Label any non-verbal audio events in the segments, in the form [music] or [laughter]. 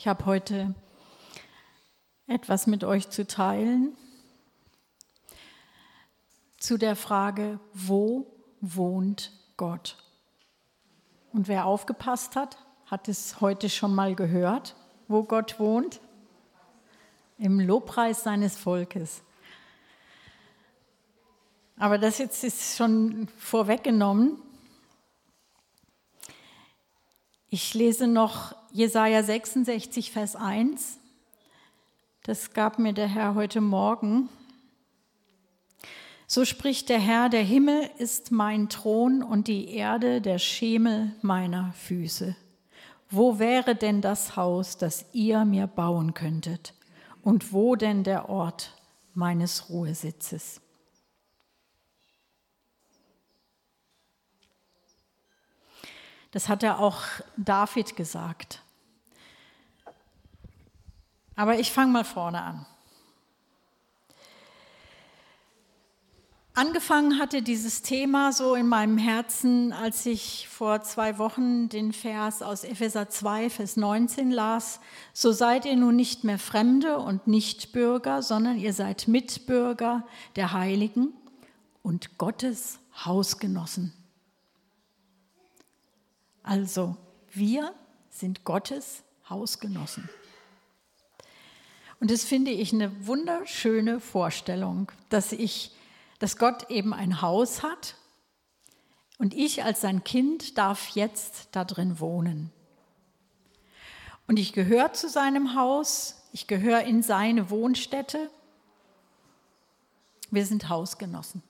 Ich habe heute etwas mit euch zu teilen zu der Frage, wo wohnt Gott? Und wer aufgepasst hat, hat es heute schon mal gehört, wo Gott wohnt? Im Lobpreis seines Volkes. Aber das jetzt ist schon vorweggenommen. Ich lese noch Jesaja 66, Vers 1. Das gab mir der Herr heute Morgen. So spricht der Herr, der Himmel ist mein Thron und die Erde der Schemel meiner Füße. Wo wäre denn das Haus, das ihr mir bauen könntet? Und wo denn der Ort meines Ruhesitzes? Das hat er auch David gesagt. Aber ich fange mal vorne an. Angefangen hatte dieses Thema so in meinem Herzen, als ich vor zwei Wochen den Vers aus Epheser 2, Vers 19 las. So seid ihr nun nicht mehr Fremde und Nichtbürger, sondern ihr seid Mitbürger der Heiligen und Gottes Hausgenossen. Also, wir sind Gottes Hausgenossen. Und das finde ich eine wunderschöne Vorstellung, dass ich, dass Gott eben ein Haus hat und ich als sein Kind darf jetzt da drin wohnen. Und ich gehöre zu seinem Haus, ich gehöre in seine Wohnstätte. Wir sind Hausgenossen.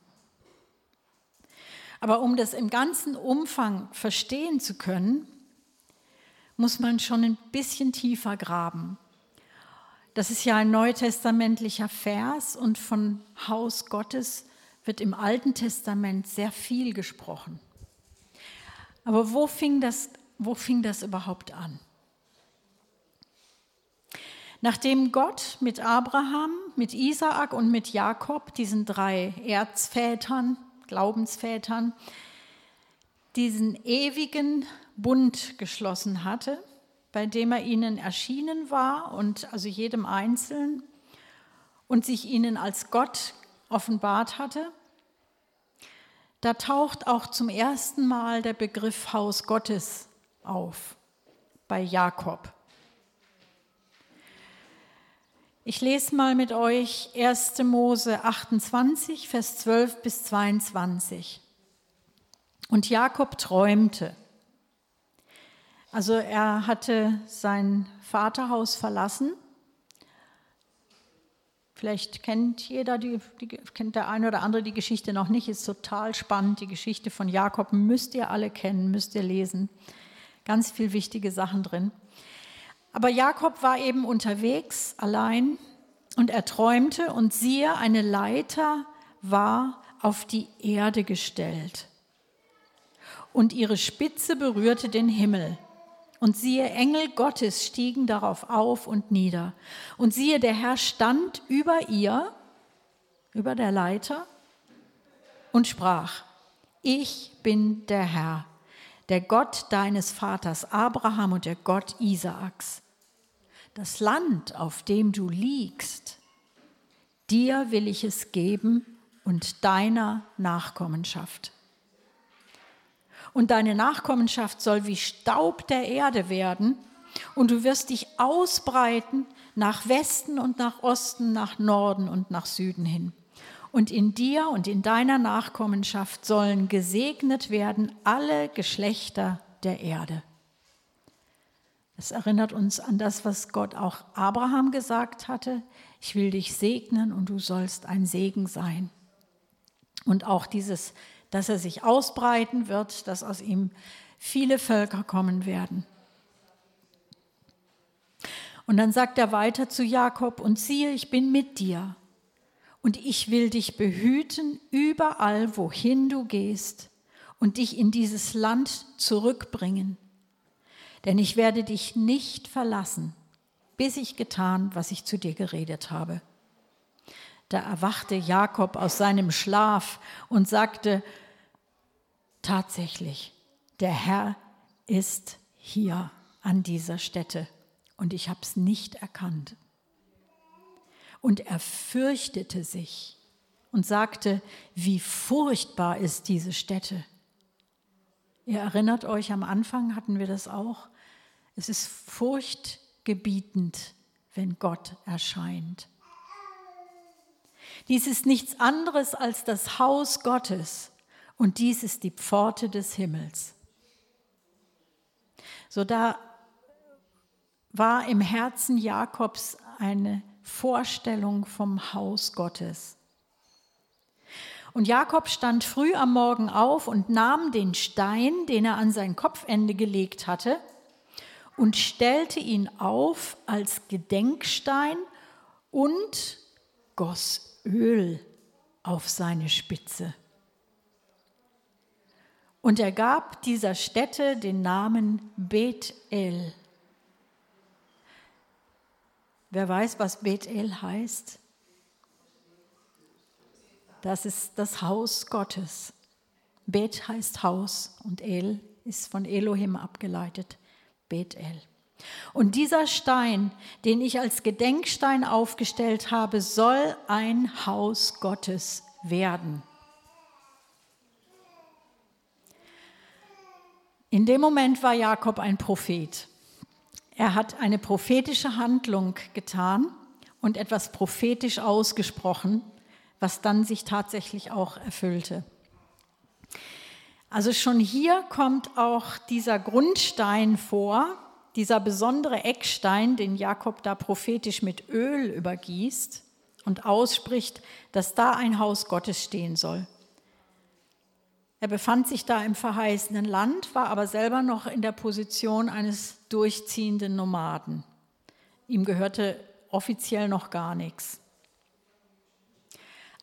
Aber um das im ganzen Umfang verstehen zu können, muss man schon ein bisschen tiefer graben. Das ist ja ein neutestamentlicher Vers und von Haus Gottes wird im Alten Testament sehr viel gesprochen. Aber wo fing das, wo fing das überhaupt an? Nachdem Gott mit Abraham, mit Isaak und mit Jakob, diesen drei Erzvätern, Glaubensvätern, diesen ewigen Bund geschlossen hatte, bei dem er ihnen erschienen war und also jedem Einzelnen und sich ihnen als Gott offenbart hatte. Da taucht auch zum ersten Mal der Begriff Haus Gottes auf bei Jakob. Ich lese mal mit euch 1. Mose 28, Vers 12 bis 22. Und Jakob träumte. Also er hatte sein Vaterhaus verlassen. Vielleicht kennt jeder, die, die, kennt der eine oder andere die Geschichte noch nicht, ist total spannend. Die Geschichte von Jakob müsst ihr alle kennen, müsst ihr lesen. Ganz viel wichtige Sachen drin. Aber Jakob war eben unterwegs, allein, und er träumte, und siehe, eine Leiter war auf die Erde gestellt. Und ihre Spitze berührte den Himmel. Und siehe, Engel Gottes stiegen darauf auf und nieder. Und siehe, der Herr stand über ihr, über der Leiter, und sprach, ich bin der Herr, der Gott deines Vaters Abraham und der Gott Isaaks. Das Land, auf dem du liegst, dir will ich es geben und deiner Nachkommenschaft und deine Nachkommenschaft soll wie Staub der Erde werden und du wirst dich ausbreiten nach Westen und nach Osten, nach Norden und nach Süden hin. Und in dir und in deiner Nachkommenschaft sollen gesegnet werden alle Geschlechter der Erde. Das erinnert uns an das, was Gott auch Abraham gesagt hatte. Ich will dich segnen und du sollst ein Segen sein. Und auch dieses dass er sich ausbreiten wird, dass aus ihm viele Völker kommen werden. Und dann sagt er weiter zu Jakob, und siehe, ich bin mit dir, und ich will dich behüten überall, wohin du gehst, und dich in dieses Land zurückbringen. Denn ich werde dich nicht verlassen, bis ich getan, was ich zu dir geredet habe. Da erwachte Jakob aus seinem Schlaf und sagte, tatsächlich, der Herr ist hier an dieser Stätte und ich habe es nicht erkannt. Und er fürchtete sich und sagte, wie furchtbar ist diese Stätte. Ihr erinnert euch, am Anfang hatten wir das auch. Es ist furchtgebietend, wenn Gott erscheint. Dies ist nichts anderes als das Haus Gottes und dies ist die Pforte des Himmels. So da war im Herzen Jakobs eine Vorstellung vom Haus Gottes. Und Jakob stand früh am Morgen auf und nahm den Stein, den er an sein Kopfende gelegt hatte, und stellte ihn auf als Gedenkstein und goss Öl auf seine Spitze. Und er gab dieser Stätte den Namen Bethel. Wer weiß, was Bethel heißt? Das ist das Haus Gottes. Bet heißt Haus und El ist von Elohim abgeleitet. Bethel. Und dieser Stein, den ich als Gedenkstein aufgestellt habe, soll ein Haus Gottes werden. In dem Moment war Jakob ein Prophet. Er hat eine prophetische Handlung getan und etwas prophetisch ausgesprochen, was dann sich tatsächlich auch erfüllte. Also schon hier kommt auch dieser Grundstein vor, dieser besondere Eckstein, den Jakob da prophetisch mit Öl übergießt und ausspricht, dass da ein Haus Gottes stehen soll. Er befand sich da im verheißenen Land, war aber selber noch in der Position eines durchziehenden Nomaden. Ihm gehörte offiziell noch gar nichts.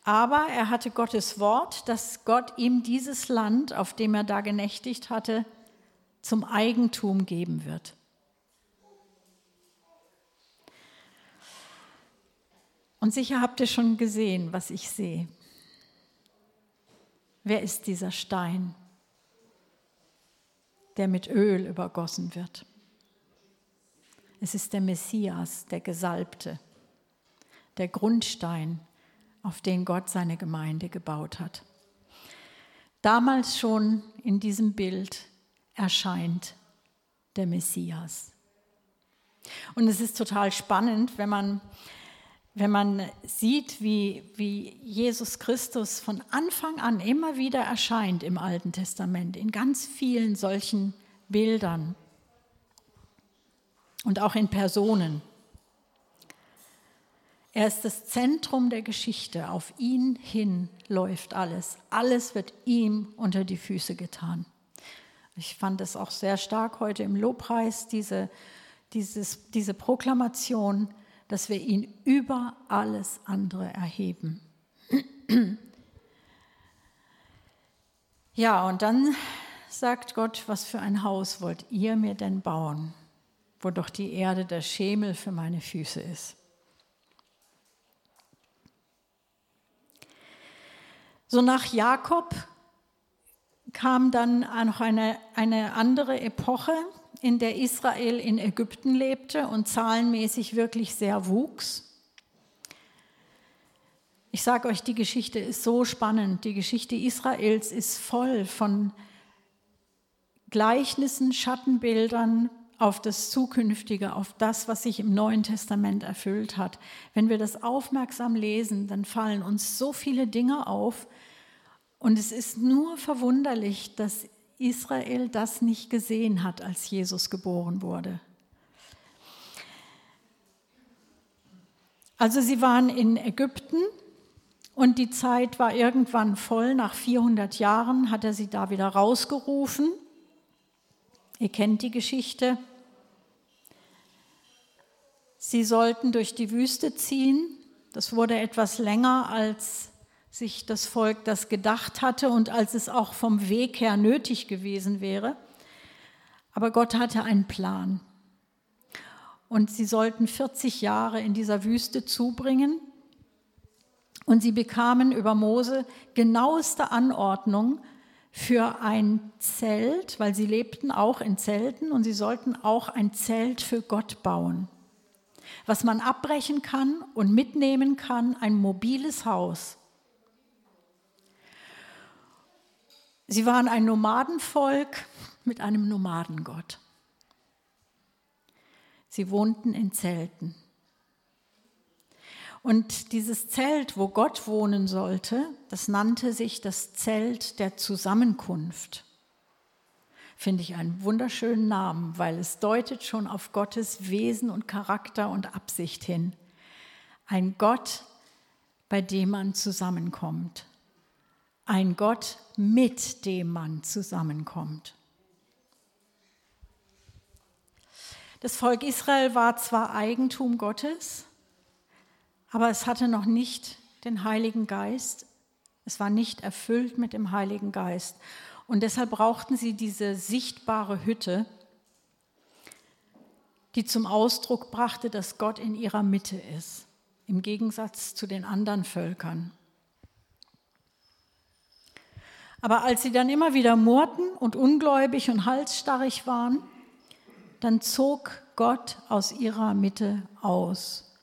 Aber er hatte Gottes Wort, dass Gott ihm dieses Land, auf dem er da genächtigt hatte, zum Eigentum geben wird. Und sicher habt ihr schon gesehen, was ich sehe. Wer ist dieser Stein, der mit Öl übergossen wird? Es ist der Messias, der Gesalbte, der Grundstein, auf den Gott seine Gemeinde gebaut hat. Damals schon in diesem Bild erscheint der Messias. Und es ist total spannend, wenn man wenn man sieht, wie, wie Jesus Christus von Anfang an immer wieder erscheint im Alten Testament, in ganz vielen solchen Bildern und auch in Personen. Er ist das Zentrum der Geschichte. Auf ihn hin läuft alles. Alles wird ihm unter die Füße getan. Ich fand es auch sehr stark heute im Lobpreis, diese, dieses, diese Proklamation, dass wir ihn über alles andere erheben. Ja, und dann sagt Gott, was für ein Haus wollt ihr mir denn bauen, wo doch die Erde der Schemel für meine Füße ist. So nach Jakob kam dann noch eine, eine andere Epoche, in der Israel in Ägypten lebte und zahlenmäßig wirklich sehr wuchs. Ich sage euch, die Geschichte ist so spannend. Die Geschichte Israels ist voll von Gleichnissen, Schattenbildern auf das Zukünftige, auf das, was sich im Neuen Testament erfüllt hat. Wenn wir das aufmerksam lesen, dann fallen uns so viele Dinge auf. Und es ist nur verwunderlich, dass Israel das nicht gesehen hat, als Jesus geboren wurde. Also sie waren in Ägypten und die Zeit war irgendwann voll. Nach 400 Jahren hat er sie da wieder rausgerufen. Ihr kennt die Geschichte. Sie sollten durch die Wüste ziehen. Das wurde etwas länger als sich das Volk das gedacht hatte und als es auch vom Weg her nötig gewesen wäre. Aber Gott hatte einen Plan. Und sie sollten 40 Jahre in dieser Wüste zubringen. Und sie bekamen über Mose genaueste Anordnung für ein Zelt, weil sie lebten auch in Zelten und sie sollten auch ein Zelt für Gott bauen, was man abbrechen kann und mitnehmen kann, ein mobiles Haus. Sie waren ein Nomadenvolk mit einem Nomadengott. Sie wohnten in Zelten. Und dieses Zelt, wo Gott wohnen sollte, das nannte sich das Zelt der Zusammenkunft. Finde ich einen wunderschönen Namen, weil es deutet schon auf Gottes Wesen und Charakter und Absicht hin. Ein Gott, bei dem man zusammenkommt. Ein Gott, mit dem man zusammenkommt. Das Volk Israel war zwar Eigentum Gottes, aber es hatte noch nicht den Heiligen Geist. Es war nicht erfüllt mit dem Heiligen Geist. Und deshalb brauchten sie diese sichtbare Hütte, die zum Ausdruck brachte, dass Gott in ihrer Mitte ist, im Gegensatz zu den anderen Völkern. Aber als sie dann immer wieder murrten und ungläubig und halsstarrig waren, dann zog Gott aus ihrer Mitte aus.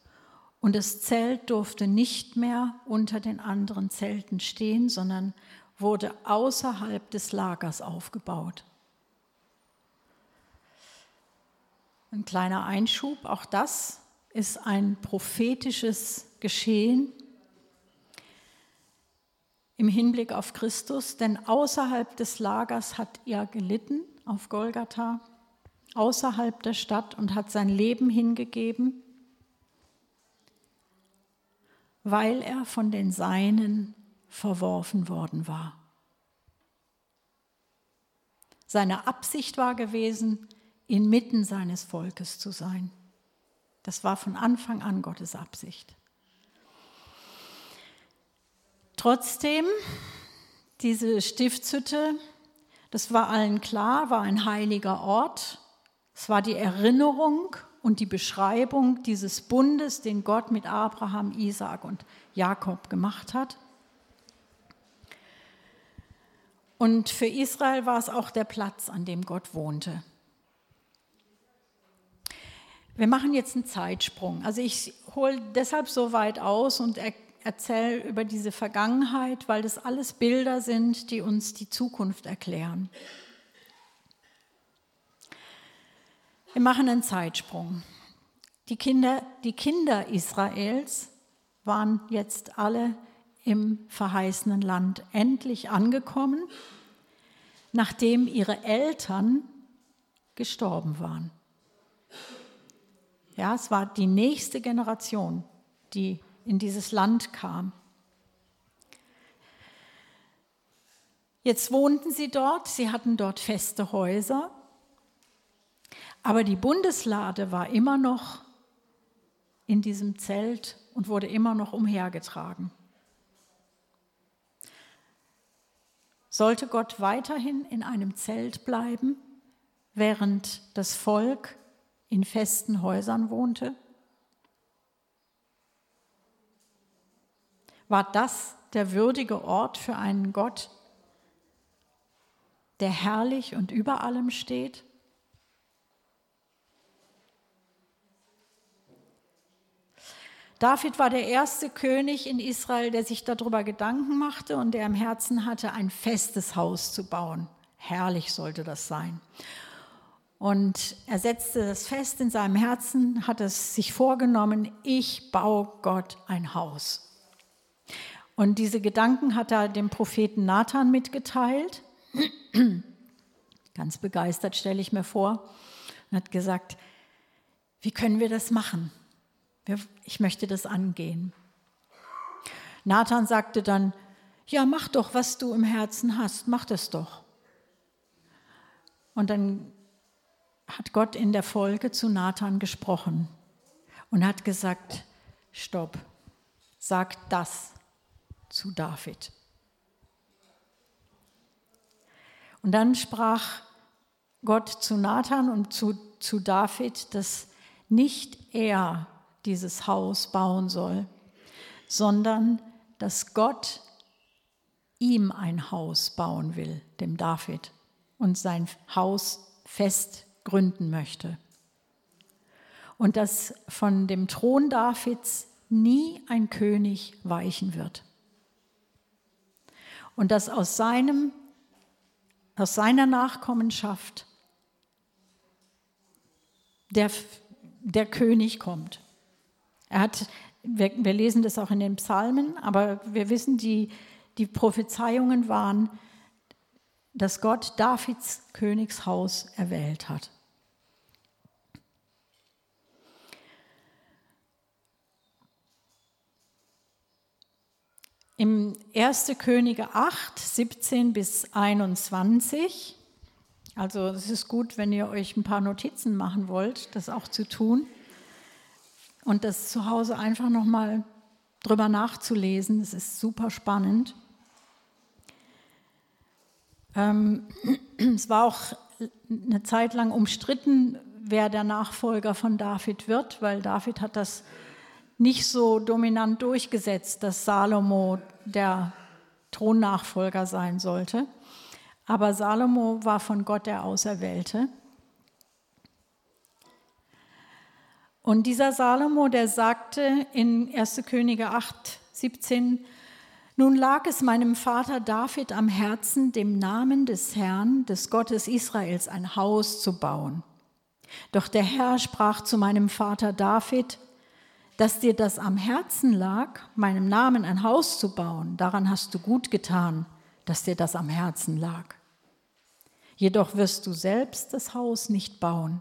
Und das Zelt durfte nicht mehr unter den anderen Zelten stehen, sondern wurde außerhalb des Lagers aufgebaut. Ein kleiner Einschub, auch das ist ein prophetisches Geschehen im Hinblick auf Christus, denn außerhalb des Lagers hat er gelitten auf Golgatha, außerhalb der Stadt und hat sein Leben hingegeben weil er von den Seinen verworfen worden war. Seine Absicht war gewesen, inmitten seines Volkes zu sein. Das war von Anfang an Gottes Absicht. Trotzdem, diese Stiftshütte, das war allen klar, war ein heiliger Ort. Es war die Erinnerung und die Beschreibung dieses Bundes, den Gott mit Abraham, Isaak und Jakob gemacht hat. Und für Israel war es auch der Platz, an dem Gott wohnte. Wir machen jetzt einen Zeitsprung. Also ich hole deshalb so weit aus und er erzähle über diese Vergangenheit, weil das alles Bilder sind, die uns die Zukunft erklären. Wir machen einen Zeitsprung. Die Kinder, die Kinder Israels waren jetzt alle im verheißenen Land endlich angekommen, nachdem ihre Eltern gestorben waren. Ja, es war die nächste Generation, die in dieses Land kam. Jetzt wohnten sie dort, sie hatten dort feste Häuser aber die Bundeslade war immer noch in diesem Zelt und wurde immer noch umhergetragen. Sollte Gott weiterhin in einem Zelt bleiben, während das Volk in festen Häusern wohnte? War das der würdige Ort für einen Gott, der herrlich und über allem steht? David war der erste König in Israel, der sich darüber Gedanken machte und der im Herzen hatte, ein festes Haus zu bauen. Herrlich sollte das sein. Und er setzte das fest in seinem Herzen, hat es sich vorgenommen, ich baue Gott ein Haus. Und diese Gedanken hat er dem Propheten Nathan mitgeteilt. Ganz begeistert stelle ich mir vor. Und hat gesagt, wie können wir das machen? Ich möchte das angehen. Nathan sagte dann, ja, mach doch, was du im Herzen hast, mach das doch. Und dann hat Gott in der Folge zu Nathan gesprochen und hat gesagt, stopp, sag das zu David. Und dann sprach Gott zu Nathan und zu, zu David, dass nicht er dieses Haus bauen soll, sondern dass Gott ihm ein Haus bauen will, dem David, und sein Haus fest gründen möchte. Und dass von dem Thron Davids nie ein König weichen wird. Und dass aus, seinem, aus seiner Nachkommenschaft der, der König kommt. Er hat, wir, wir lesen das auch in den Psalmen, aber wir wissen, die, die Prophezeiungen waren, dass Gott Davids Königshaus erwählt hat. Im 1. Könige 8, 17 bis 21, also es ist gut, wenn ihr euch ein paar Notizen machen wollt, das auch zu tun und das zu Hause einfach nochmal drüber nachzulesen. Das ist super spannend. Ähm, [clears throat] es war auch eine Zeit lang umstritten, wer der Nachfolger von David wird, weil David hat das nicht so dominant durchgesetzt, dass Salomo der Thronnachfolger sein sollte. Aber Salomo war von Gott der Auserwählte. Und dieser Salomo, der sagte in 1. Könige 8, 17, nun lag es meinem Vater David am Herzen, dem Namen des Herrn, des Gottes Israels, ein Haus zu bauen. Doch der Herr sprach zu meinem Vater David, dass dir das am Herzen lag, meinem Namen ein Haus zu bauen, daran hast du gut getan, dass dir das am Herzen lag. Jedoch wirst du selbst das Haus nicht bauen,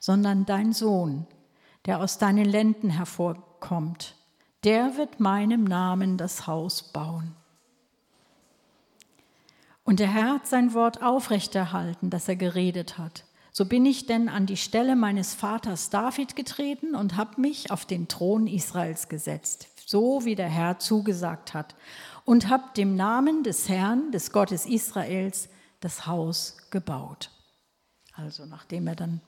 sondern dein Sohn, der aus deinen Lenden hervorkommt, der wird meinem Namen das Haus bauen. Und der Herr hat sein Wort aufrechterhalten, das er geredet hat. So bin ich denn an die Stelle meines Vaters David getreten und habe mich auf den Thron Israels gesetzt, so wie der Herr zugesagt hat, und habe dem Namen des Herrn, des Gottes Israels, das Haus gebaut. Also nachdem er dann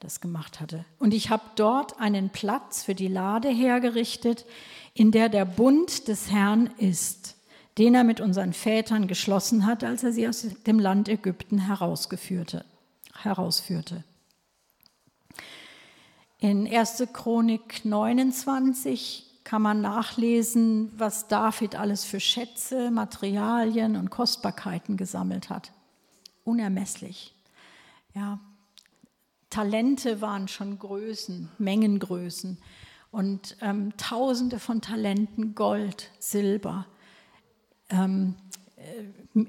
das gemacht hatte. Und ich habe dort einen Platz für die Lade hergerichtet, in der der Bund des Herrn ist, den er mit unseren Vätern geschlossen hat, als er sie aus dem Land Ägypten herausgeführte, herausführte. In 1. Chronik 29 kann man nachlesen, was David alles für Schätze, Materialien und Kostbarkeiten gesammelt hat. Unermesslich. Ja, Talente waren schon Größen, Mengengrößen und ähm, Tausende von Talenten Gold, Silber, ähm, äh,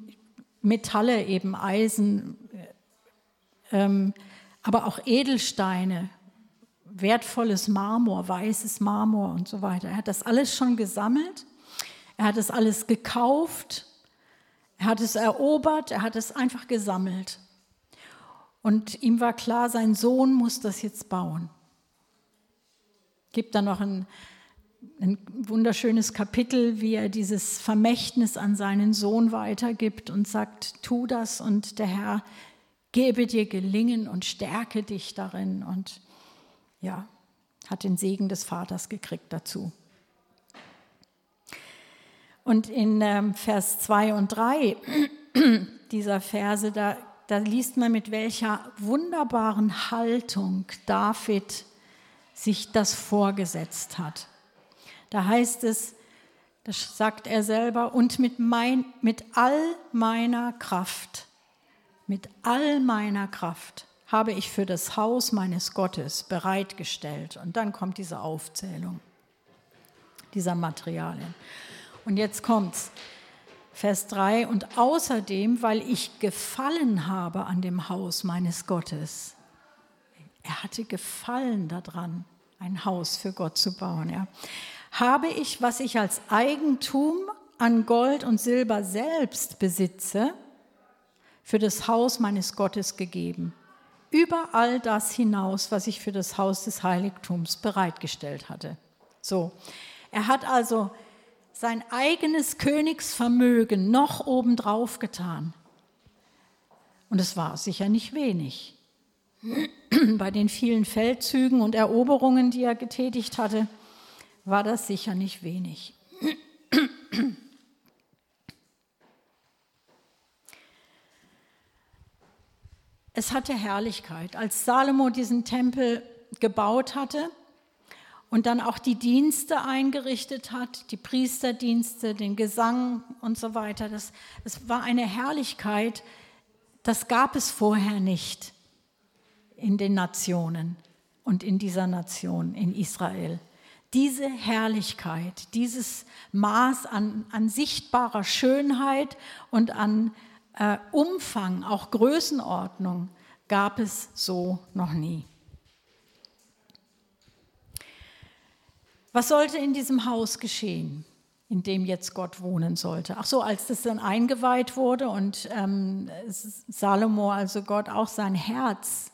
Metalle eben Eisen, aber auch Edelsteine, wertvolles Marmor, weißes Marmor und so weiter. Er hat das alles schon gesammelt, er hat es alles gekauft, er hat es erobert, er hat es einfach gesammelt. Und ihm war klar, sein Sohn muss das jetzt bauen. Gibt dann noch ein, ein wunderschönes Kapitel, wie er dieses Vermächtnis an seinen Sohn weitergibt und sagt, tu das und der Herr gebe dir Gelingen und stärke dich darin. Und ja, hat den Segen des Vaters gekriegt dazu. Und in ähm, Vers 2 und 3 [clears throat] dieser Verse, da da liest man, mit welcher wunderbaren Haltung David sich das vorgesetzt hat. Da heißt es, das sagt er selber, und mit, mein, mit all meiner Kraft, mit all meiner Kraft habe ich für das Haus meines Gottes bereitgestellt. Und dann kommt diese Aufzählung dieser Materialien. Und jetzt kommt's. Vers 3, und außerdem, weil ich gefallen habe an dem Haus meines Gottes. Er hatte gefallen daran, ein Haus für Gott zu bauen. Ja. Habe ich, was ich als Eigentum an Gold und Silber selbst besitze, für das Haus meines Gottes gegeben. Über all das hinaus, was ich für das Haus des Heiligtums bereitgestellt hatte. So, er hat also sein eigenes Königsvermögen noch obendrauf getan. Und es war sicher nicht wenig. [clears throat] Bei den vielen Feldzügen und Eroberungen, die er getätigt hatte, war das sicher nicht wenig. Es hatte Herrlichkeit. Als Salomo diesen Tempel gebaut hatte und dann auch die Dienste eingerichtet hat, die Priesterdienste, den Gesang und so weiter, das, das war eine Herrlichkeit, das gab es vorher nicht in den Nationen und in dieser Nation, in Israel. Diese Herrlichkeit, dieses Maß an, an sichtbarer Schönheit und an äh, Umfang, auch Größenordnung gab es so noch nie. Was sollte in diesem Haus geschehen, in dem jetzt Gott wohnen sollte? Ach so, als das dann eingeweiht wurde und ähm, Salomo, also Gott, auch sein Herz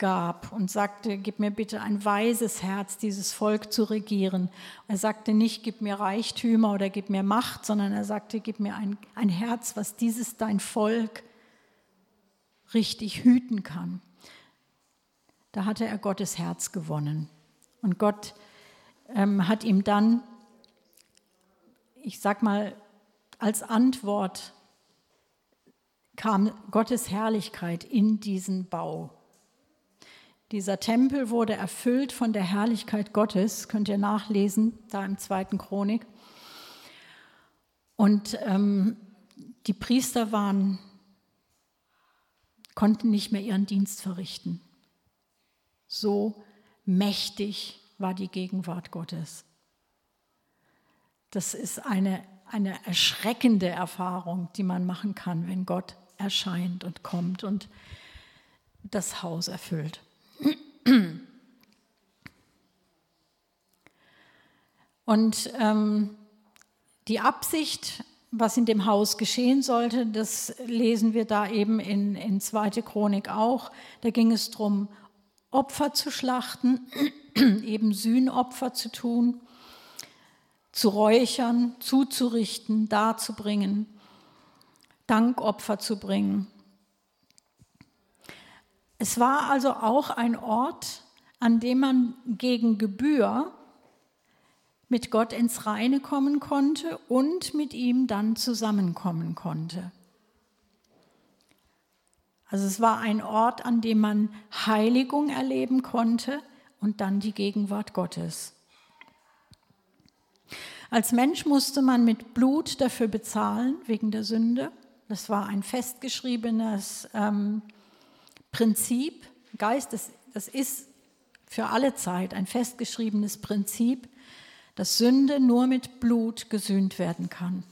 gab und sagte, gib mir bitte ein weises Herz, dieses Volk zu regieren. Er sagte nicht, gib mir Reichtümer oder gib mir Macht, sondern er sagte, gib mir ein, ein Herz, was dieses dein Volk richtig hüten kann. Da hatte er Gottes Herz gewonnen. Und Gott ähm, hat ihm dann, ich sag mal, als Antwort kam Gottes Herrlichkeit in diesen Bau dieser Tempel wurde erfüllt von der Herrlichkeit Gottes, könnt ihr nachlesen, da im zweiten Chronik. Und ähm, die Priester waren, konnten nicht mehr ihren Dienst verrichten. So mächtig war die Gegenwart Gottes. Das ist eine, eine erschreckende Erfahrung, die man machen kann, wenn Gott erscheint und kommt und das Haus erfüllt. Und ähm, die Absicht, was in dem Haus geschehen sollte, das lesen wir da eben in, in 2. Chronik auch. Da ging es darum, Opfer zu schlachten, [clears throat] eben Sühnopfer zu tun, zu räuchern, zuzurichten, darzubringen, Dankopfer zu bringen. Es war also auch ein Ort, an dem man gegen Gebühr mit Gott ins Reine kommen konnte und mit ihm dann zusammenkommen konnte. Also es war ein Ort, an dem man Heiligung erleben konnte und dann die Gegenwart Gottes. Als Mensch musste man mit Blut dafür bezahlen, wegen der Sünde. Das war ein festgeschriebenes ähm, Prinzip, Geist, das, das ist für alle Zeit ein festgeschriebenes Prinzip, dass Sünde nur mit Blut gesühnt werden kann.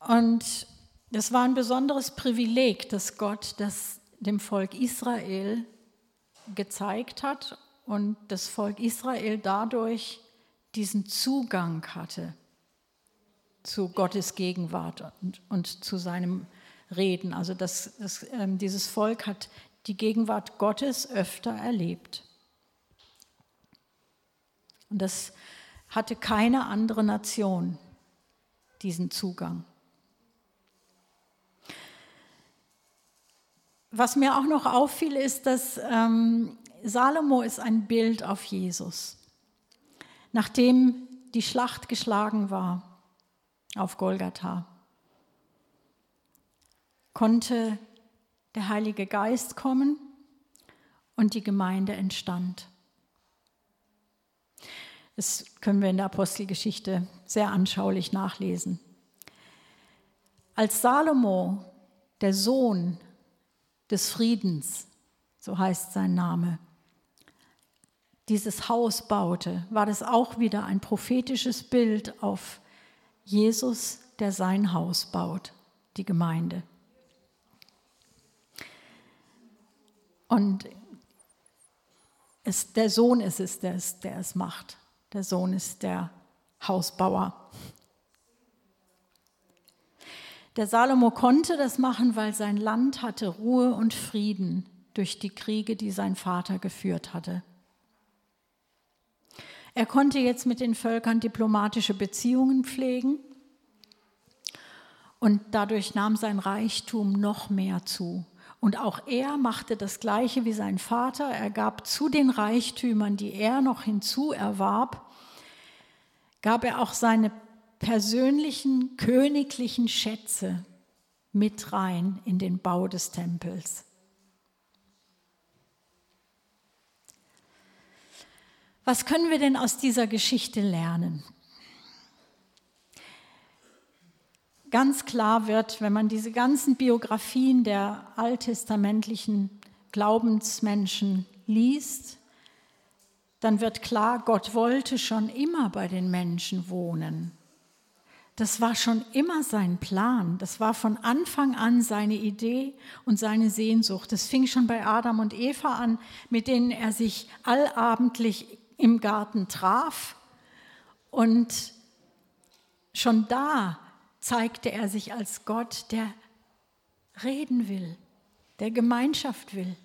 Und das war ein besonderes Privileg, dass Gott das dem Volk Israel gezeigt hat und das Volk Israel dadurch diesen Zugang hatte zu Gottes Gegenwart und, und zu seinem Reden. Also das, das, äh, dieses Volk hat die Gegenwart Gottes öfter erlebt. Und das hatte keine andere Nation, diesen Zugang. Was mir auch noch auffiel, ist, dass ähm, Salomo ist ein Bild auf Jesus. Nachdem die Schlacht geschlagen war, auf Golgatha. Konnte der Heilige Geist kommen und die Gemeinde entstand. Das können wir in der Apostelgeschichte sehr anschaulich nachlesen. Als Salomo, der Sohn des Friedens, so heißt sein Name, dieses Haus baute, war das auch wieder ein prophetisches Bild auf Jesus, der sein Haus baut, die Gemeinde. Und es, der Sohn ist es, der es, der es macht. Der Sohn ist der Hausbauer. Der Salomo konnte das machen, weil sein Land hatte Ruhe und Frieden durch die Kriege, die sein Vater geführt hatte. Er konnte jetzt mit den Völkern diplomatische Beziehungen pflegen und dadurch nahm sein Reichtum noch mehr zu. Und auch er machte das Gleiche wie sein Vater. Er gab zu den Reichtümern, die er noch hinzu erwarb, gab er auch seine persönlichen königlichen Schätze mit rein in den Bau des Tempels. Was können wir denn aus dieser Geschichte lernen? Ganz klar wird, wenn man diese ganzen Biografien der alttestamentlichen Glaubensmenschen liest, dann wird klar, Gott wollte schon immer bei den Menschen wohnen. Das war schon immer sein Plan. Das war von Anfang an seine Idee und seine Sehnsucht. Das fing schon bei Adam und Eva an, mit denen er sich allabendlich im Garten traf. Und schon da zeigte er sich als Gott, der reden will, der Gemeinschaft will.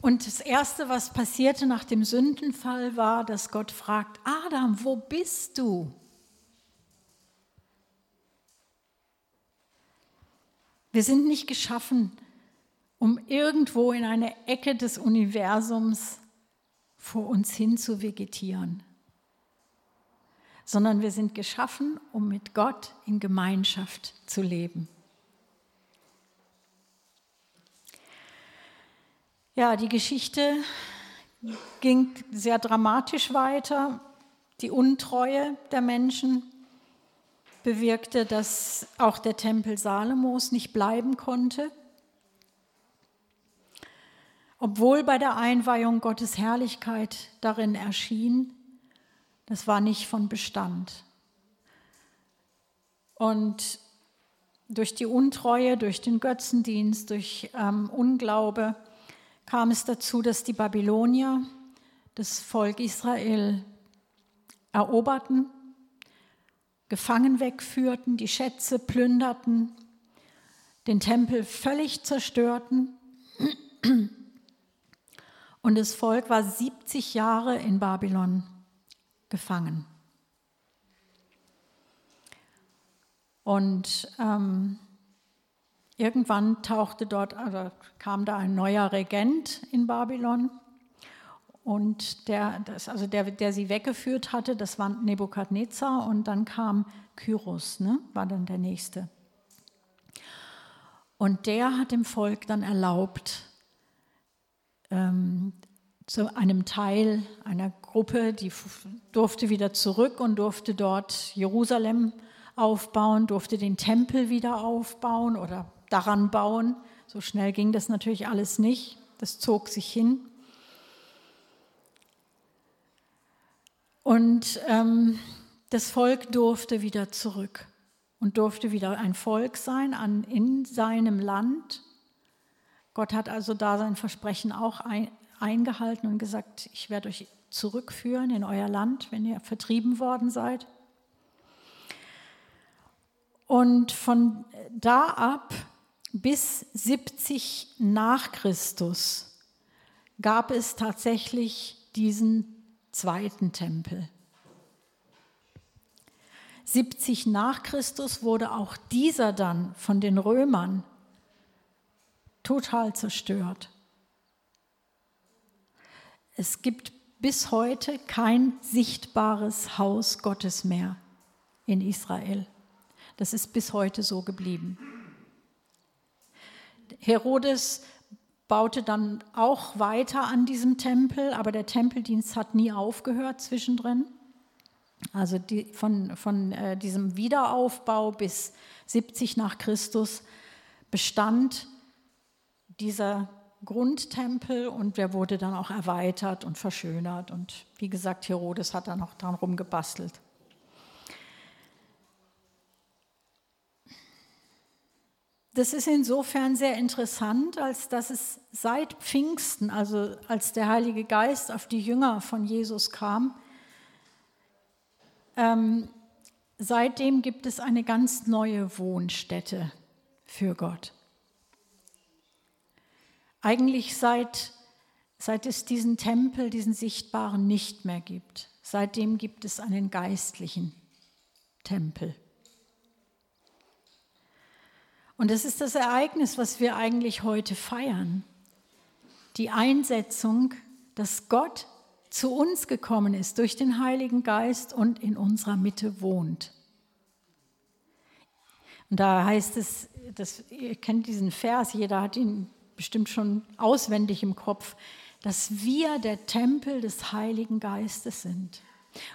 Und das Erste, was passierte nach dem Sündenfall, war, dass Gott fragt, Adam, wo bist du? Wir sind nicht geschaffen, um irgendwo in eine Ecke des Universums vor uns hin zu vegetieren, sondern wir sind geschaffen, um mit Gott in Gemeinschaft zu leben. Ja, die Geschichte ging sehr dramatisch weiter. Die Untreue der Menschen bewirkte, dass auch der Tempel Salomos nicht bleiben konnte. Obwohl bei der Einweihung Gottes Herrlichkeit darin erschien, das war nicht von Bestand. Und durch die Untreue, durch den Götzendienst, durch ähm, Unglaube kam es dazu, dass die Babylonier das Volk Israel eroberten, gefangen wegführten, die Schätze plünderten, den Tempel völlig zerstörten. Und das Volk war 70 Jahre in Babylon gefangen. Und ähm, Irgendwann tauchte dort, also kam da ein neuer Regent in Babylon und der, das, also der, der sie weggeführt hatte, das war Nebukadnezar und dann kam Kyros, ne, war dann der nächste. Und der hat dem Volk dann erlaubt, ähm, zu einem Teil einer Gruppe, die durfte wieder zurück und durfte dort Jerusalem aufbauen, durfte den Tempel wieder aufbauen oder daran bauen. So schnell ging das natürlich alles nicht. Das zog sich hin. Und ähm, das Volk durfte wieder zurück und durfte wieder ein Volk sein an, in seinem Land. Gott hat also da sein Versprechen auch ein, eingehalten und gesagt, ich werde euch zurückführen in euer Land, wenn ihr vertrieben worden seid. Und von da ab bis 70 nach Christus gab es tatsächlich diesen zweiten Tempel. 70 nach Christus wurde auch dieser dann von den Römern total zerstört. Es gibt bis heute kein sichtbares Haus Gottes mehr in Israel. Das ist bis heute so geblieben. Herodes baute dann auch weiter an diesem Tempel, aber der Tempeldienst hat nie aufgehört zwischendrin. Also die, von, von äh, diesem Wiederaufbau bis 70 nach Christus bestand dieser Grundtempel und der wurde dann auch erweitert und verschönert. Und wie gesagt, Herodes hat da noch dran rumgebastelt. Das ist insofern sehr interessant, als dass es seit Pfingsten, also als der Heilige Geist auf die Jünger von Jesus kam, ähm, seitdem gibt es eine ganz neue Wohnstätte für Gott. Eigentlich seit, seit es diesen Tempel, diesen sichtbaren nicht mehr gibt. Seitdem gibt es einen geistlichen Tempel. Und das ist das Ereignis, was wir eigentlich heute feiern. Die Einsetzung, dass Gott zu uns gekommen ist durch den Heiligen Geist und in unserer Mitte wohnt. Und da heißt es, das, ihr kennt diesen Vers, jeder hat ihn bestimmt schon auswendig im Kopf, dass wir der Tempel des Heiligen Geistes sind.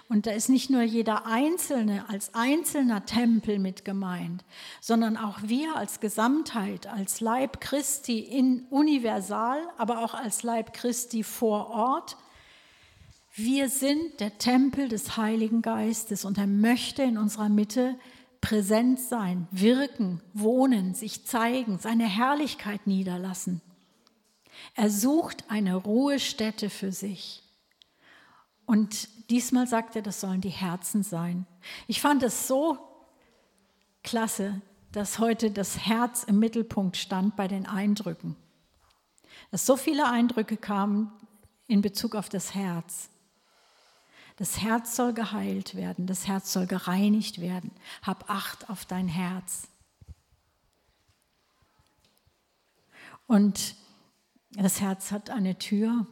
Und da ist nicht nur jeder Einzelne als einzelner Tempel mit gemeint, sondern auch wir als Gesamtheit, als Leib Christi in universal, aber auch als Leib Christi vor Ort. Wir sind der Tempel des Heiligen Geistes und er möchte in unserer Mitte präsent sein, wirken, wohnen, sich zeigen, seine Herrlichkeit niederlassen. Er sucht eine Ruhestätte für sich. Und diesmal sagt er, das sollen die Herzen sein. Ich fand es so klasse, dass heute das Herz im Mittelpunkt stand bei den Eindrücken. Dass so viele Eindrücke kamen in Bezug auf das Herz. Das Herz soll geheilt werden, das Herz soll gereinigt werden. Hab Acht auf dein Herz. Und das Herz hat eine Tür,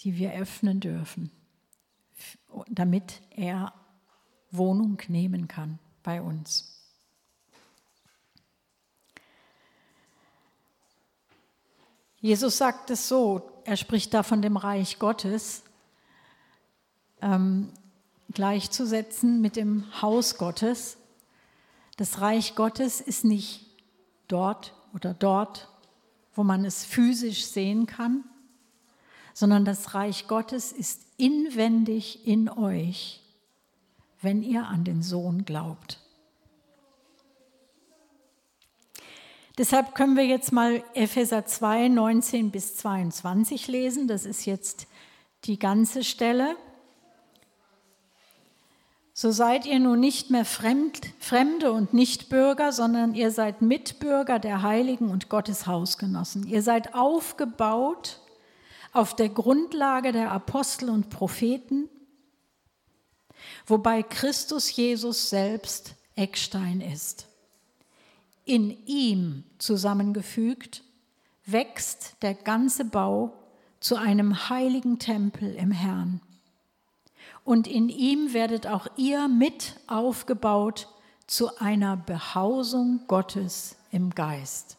die wir öffnen dürfen, damit er Wohnung nehmen kann bei uns. Jesus sagt es so, er spricht da von dem Reich Gottes, ähm, gleichzusetzen mit dem Haus Gottes. Das Reich Gottes ist nicht dort oder dort, wo man es physisch sehen kann, sondern das Reich Gottes ist inwendig in euch, wenn ihr an den Sohn glaubt. Deshalb können wir jetzt mal Epheser 2, 19 bis 22 lesen. Das ist jetzt die ganze Stelle. So seid ihr nun nicht mehr Fremd, Fremde und Nichtbürger, sondern ihr seid Mitbürger der Heiligen und Gottes Hausgenossen. Ihr seid aufgebaut auf der Grundlage der Apostel und Propheten, wobei Christus Jesus selbst Eckstein ist. In ihm zusammengefügt wächst der ganze Bau zu einem heiligen Tempel im Herrn und in ihm werdet auch ihr mit aufgebaut zu einer Behausung Gottes im Geist.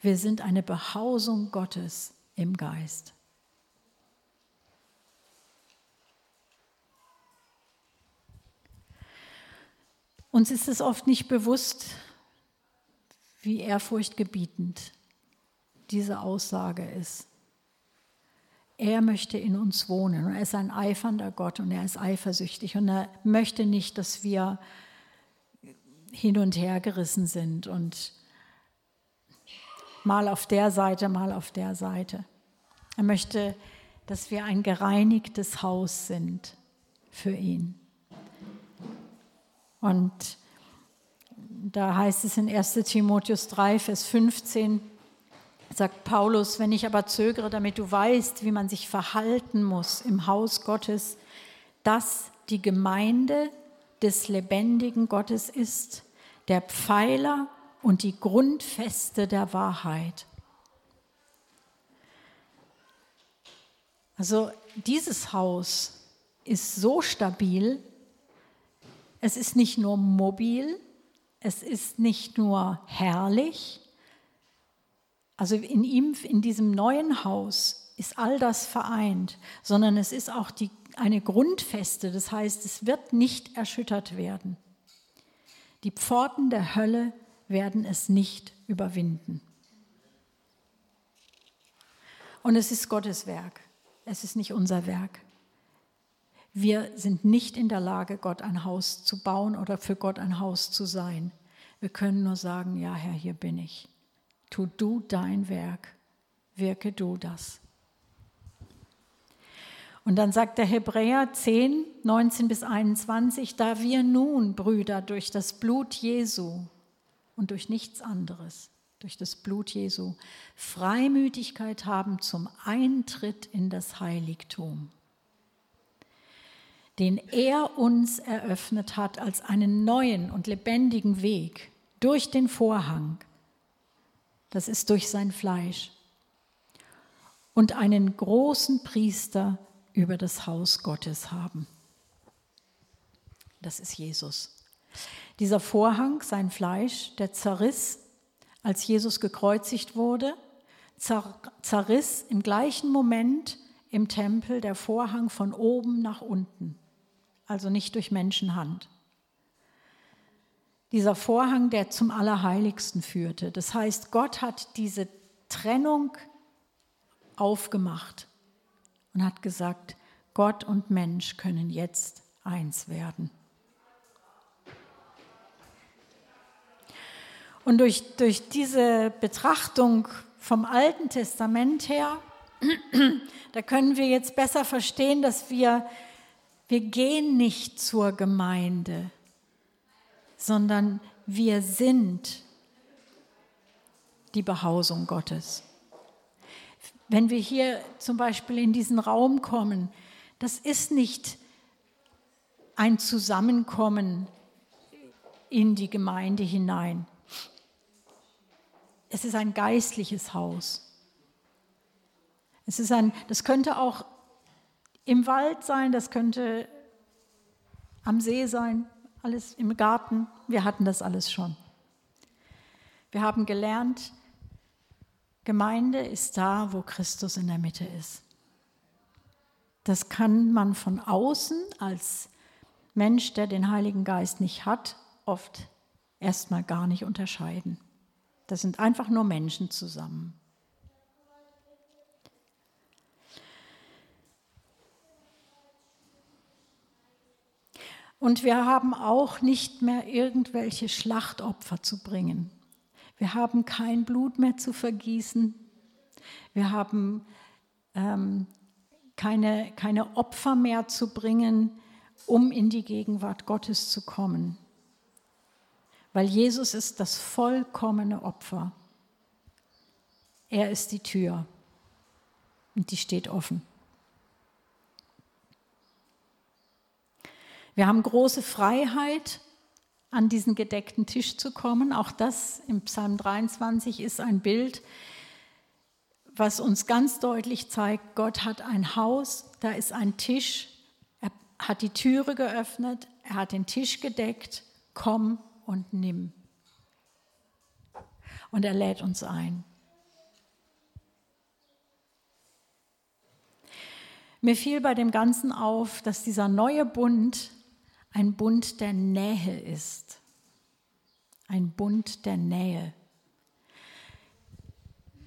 Wir sind eine Behausung Gottes im Geist. Uns ist es oft nicht bewusst, wie ehrfurchtgebietend diese Aussage ist. Er möchte in uns wohnen er ist ein eifernder Gott und er ist eifersüchtig und er möchte nicht, dass wir hin und her gerissen sind und mal auf der Seite, mal auf der Seite. Er möchte, dass wir ein gereinigtes Haus sind für ihn. Und da heißt es in 1 Timotheus 3, Vers 15, sagt Paulus, wenn ich aber zögere, damit du weißt, wie man sich verhalten muss im Haus Gottes, dass die Gemeinde des lebendigen Gottes ist, der Pfeiler und die Grundfeste der Wahrheit. Also dieses Haus ist so stabil, es ist nicht nur mobil, es ist nicht nur herrlich, also in ihm, in diesem neuen Haus ist all das vereint, sondern es ist auch die, eine Grundfeste, das heißt, es wird nicht erschüttert werden. Die Pforten der Hölle werden es nicht überwinden. Und es ist Gottes Werk, es ist nicht unser Werk. Wir sind nicht in der Lage, Gott ein Haus zu bauen oder für Gott ein Haus zu sein. Wir können nur sagen, ja Herr, hier bin ich tu du dein Werk, wirke du das. Und dann sagt der Hebräer 10, 19 bis 21, da wir nun, Brüder, durch das Blut Jesu und durch nichts anderes, durch das Blut Jesu, Freimütigkeit haben zum Eintritt in das Heiligtum, den er uns eröffnet hat als einen neuen und lebendigen Weg durch den Vorhang, das ist durch sein Fleisch. und einen großen Priester über das Haus Gottes haben. Das ist Jesus. Dieser Vorhang, sein Fleisch, der zerriss, als Jesus gekreuzigt wurde, zerriss im gleichen Moment im Tempel der Vorhang von oben nach unten, also nicht durch Menschenhand. Dieser Vorhang, der zum Allerheiligsten führte. Das heißt, Gott hat diese Trennung aufgemacht und hat gesagt, Gott und Mensch können jetzt eins werden. Und durch, durch diese Betrachtung vom Alten Testament her, da können wir jetzt besser verstehen, dass wir, wir gehen nicht zur Gemeinde, sondern wir sind die Behausung Gottes. Wenn wir hier zum Beispiel in diesen Raum kommen, das ist nicht ein Zusammenkommen in die Gemeinde hinein. Es ist ein geistliches Haus. Es ist ein, das könnte auch im Wald sein, das könnte am See sein, alles im Garten. Wir hatten das alles schon. Wir haben gelernt, Gemeinde ist da, wo Christus in der Mitte ist. Das kann man von außen als Mensch, der den Heiligen Geist nicht hat, oft erstmal gar nicht unterscheiden. Das sind einfach nur Menschen zusammen. Und wir haben auch nicht mehr irgendwelche Schlachtopfer zu bringen. Wir haben kein Blut mehr zu vergießen. Wir haben ähm, keine, keine Opfer mehr zu bringen, um in die Gegenwart Gottes zu kommen weil Jesus ist das vollkommene Opfer. Er ist die Tür und die steht offen. Wir haben große Freiheit, an diesen gedeckten Tisch zu kommen. Auch das im Psalm 23 ist ein Bild, was uns ganz deutlich zeigt, Gott hat ein Haus, da ist ein Tisch, er hat die Türe geöffnet, er hat den Tisch gedeckt, komm und nimm. Und er lädt uns ein. Mir fiel bei dem Ganzen auf, dass dieser neue Bund ein Bund der Nähe ist. Ein Bund der Nähe.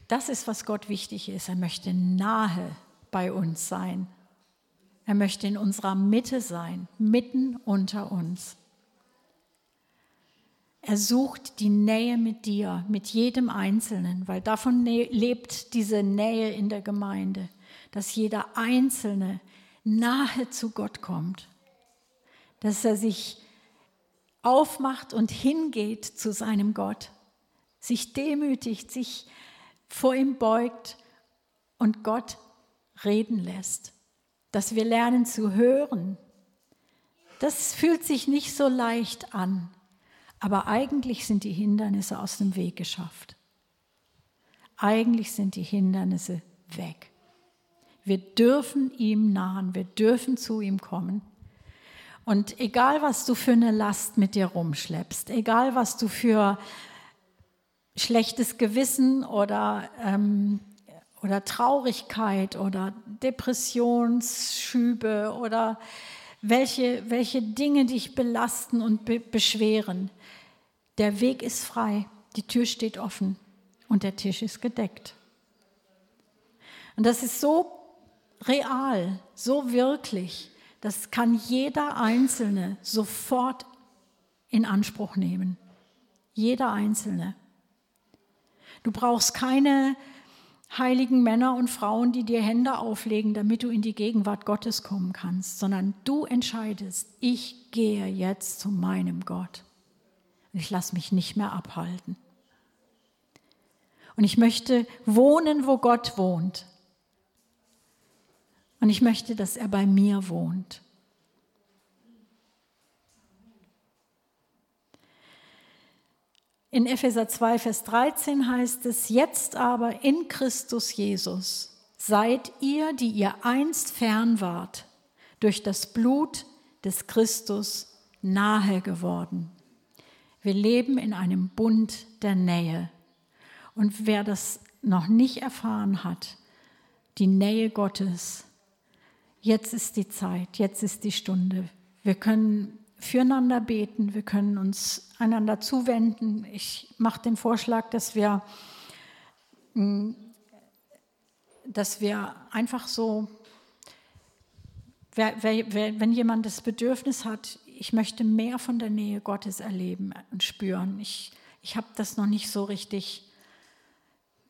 Das ist, was Gott wichtig ist. Er möchte nahe bei uns sein. Er möchte in unserer Mitte sein, mitten unter uns. Er sucht die Nähe mit dir, mit jedem Einzelnen, weil davon lebt diese Nähe in der Gemeinde, dass jeder Einzelne nahe zu Gott kommt, dass er sich aufmacht und hingeht zu seinem Gott, sich demütigt, sich vor ihm beugt und Gott reden lässt, dass wir lernen zu hören. Das fühlt sich nicht so leicht an, aber eigentlich sind die Hindernisse aus dem Weg geschafft. Eigentlich sind die Hindernisse weg. Wir dürfen ihm nahen, wir dürfen zu ihm kommen. Und egal, was du für eine Last mit dir rumschleppst, egal, was du für schlechtes Gewissen oder, ähm, oder Traurigkeit oder Depressionsschübe oder welche, welche Dinge dich belasten und be beschweren, der Weg ist frei, die Tür steht offen und der Tisch ist gedeckt. Und das ist so real, so wirklich, das kann jeder Einzelne sofort in Anspruch nehmen. Jeder Einzelne. Du brauchst keine heiligen Männer und Frauen, die dir Hände auflegen, damit du in die Gegenwart Gottes kommen kannst, sondern du entscheidest, ich gehe jetzt zu meinem Gott. Und ich lasse mich nicht mehr abhalten. Und ich möchte wohnen, wo Gott wohnt. Und ich möchte, dass er bei mir wohnt. In Epheser 2, Vers 13 heißt es, jetzt aber in Christus Jesus seid ihr, die ihr einst fern wart, durch das Blut des Christus nahe geworden. Wir leben in einem Bund der Nähe. Und wer das noch nicht erfahren hat, die Nähe Gottes, jetzt ist die Zeit, jetzt ist die Stunde. Wir können füreinander beten, wir können uns einander zuwenden. Ich mache den Vorschlag, dass wir, mm, dass wir einfach so, wenn jemand das Bedürfnis hat, ich möchte mehr von der Nähe Gottes erleben und spüren. Ich, ich habe das noch nicht so richtig,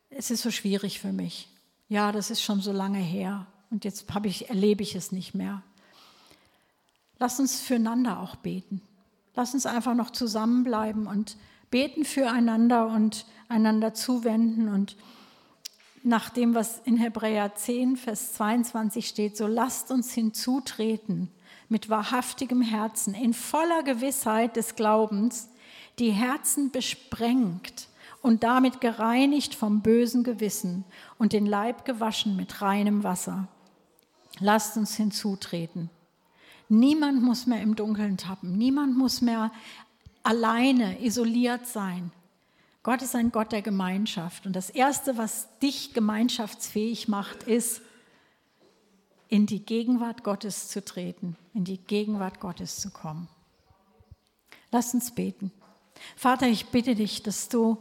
es ist so schwierig für mich. Ja, das ist schon so lange her und jetzt ich, erlebe ich es nicht mehr. Lass uns füreinander auch beten. Lass uns einfach noch zusammenbleiben und beten füreinander und einander zuwenden. Und nach dem, was in Hebräer 10, Vers 22 steht, so lasst uns hinzutreten mit wahrhaftigem Herzen, in voller Gewissheit des Glaubens, die Herzen besprengt und damit gereinigt vom bösen Gewissen und den Leib gewaschen mit reinem Wasser. Lasst uns hinzutreten. Niemand muss mehr im Dunkeln tappen. Niemand muss mehr alleine, isoliert sein. Gott ist ein Gott der Gemeinschaft. Und das Erste, was dich gemeinschaftsfähig macht, ist, in die Gegenwart Gottes zu treten, in die Gegenwart Gottes zu kommen. Lass uns beten. Vater, ich bitte dich, dass du,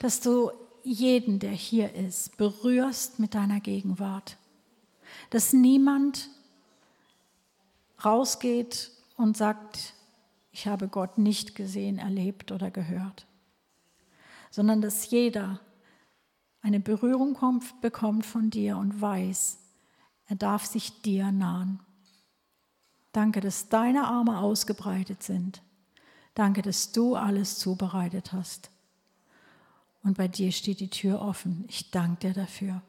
dass du jeden, der hier ist, berührst mit deiner Gegenwart. Dass niemand rausgeht und sagt, ich habe Gott nicht gesehen, erlebt oder gehört, sondern dass jeder eine Berührung kommt, bekommt von dir und weiß, er darf sich dir nahen. Danke, dass deine Arme ausgebreitet sind. Danke, dass du alles zubereitet hast. Und bei dir steht die Tür offen. Ich danke dir dafür.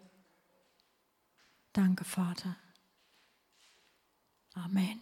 Danke, Vater. Amen.